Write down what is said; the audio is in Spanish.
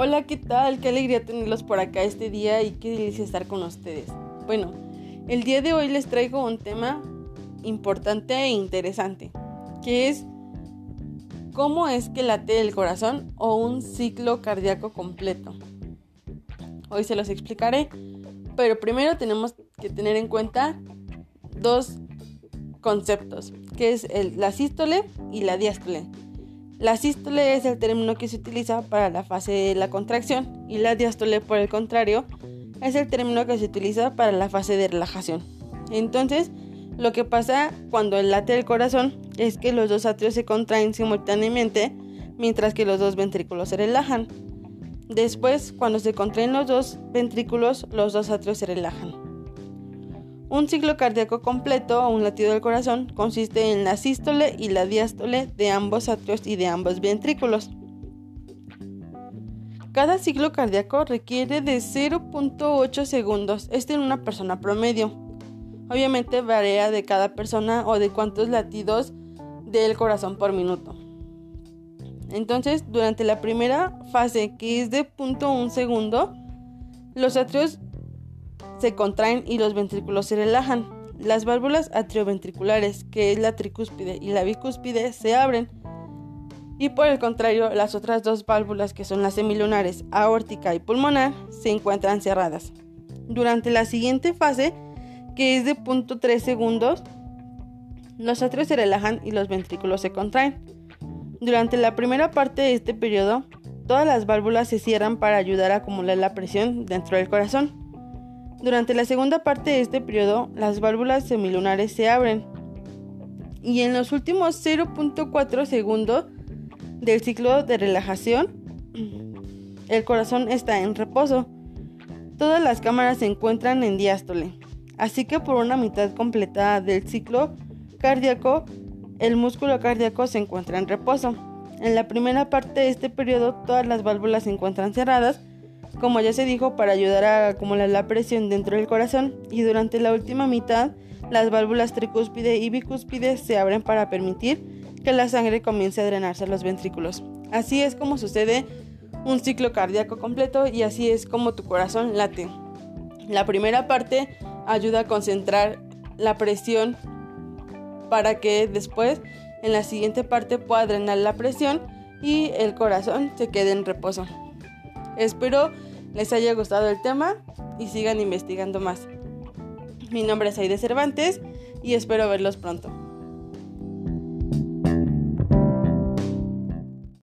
Hola, ¿qué tal? Qué alegría tenerlos por acá este día y qué delicia estar con ustedes. Bueno, el día de hoy les traigo un tema importante e interesante, que es cómo es que late el corazón o un ciclo cardíaco completo. Hoy se los explicaré, pero primero tenemos que tener en cuenta dos conceptos, que es el, la sístole y la diástole. La sístole es el término que se utiliza para la fase de la contracción y la diástole, por el contrario, es el término que se utiliza para la fase de relajación. Entonces, lo que pasa cuando late el corazón es que los dos atrios se contraen simultáneamente mientras que los dos ventrículos se relajan. Después, cuando se contraen los dos ventrículos, los dos atrios se relajan. Un ciclo cardíaco completo o un latido del corazón consiste en la sístole y la diástole de ambos atrios y de ambos ventrículos. Cada ciclo cardíaco requiere de 0.8 segundos, este en una persona promedio. Obviamente varía de cada persona o de cuántos latidos del corazón por minuto. Entonces, durante la primera fase, que es de 0.1 segundo, los atrios se contraen y los ventrículos se relajan. Las válvulas atrioventriculares, que es la tricúspide y la bicúspide, se abren. Y por el contrario, las otras dos válvulas, que son las semilunares, aórtica y pulmonar, se encuentran cerradas. Durante la siguiente fase, que es de 0.3 segundos, los atrios se relajan y los ventrículos se contraen. Durante la primera parte de este periodo, todas las válvulas se cierran para ayudar a acumular la presión dentro del corazón. Durante la segunda parte de este periodo, las válvulas semilunares se abren y en los últimos 0.4 segundos del ciclo de relajación, el corazón está en reposo. Todas las cámaras se encuentran en diástole, así que por una mitad completada del ciclo cardíaco, el músculo cardíaco se encuentra en reposo. En la primera parte de este periodo, todas las válvulas se encuentran cerradas como ya se dijo, para ayudar a acumular la presión dentro del corazón y durante la última mitad las válvulas tricúspide y bicúspide se abren para permitir que la sangre comience a drenarse a los ventrículos. Así es como sucede un ciclo cardíaco completo y así es como tu corazón late. La primera parte ayuda a concentrar la presión para que después en la siguiente parte pueda drenar la presión y el corazón se quede en reposo. Espero les haya gustado el tema y sigan investigando más. Mi nombre es Aide Cervantes y espero verlos pronto.